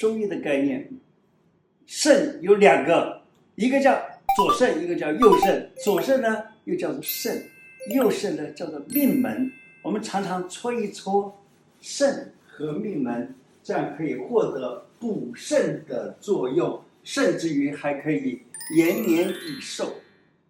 中医的概念。肾有两个一个叫左肾一个叫右肾。左肾呢又叫做肾右肾呢叫做命门。我们常常搓一搓肾和命门这样可以获得补肾的作用甚至于还可以延年益寿。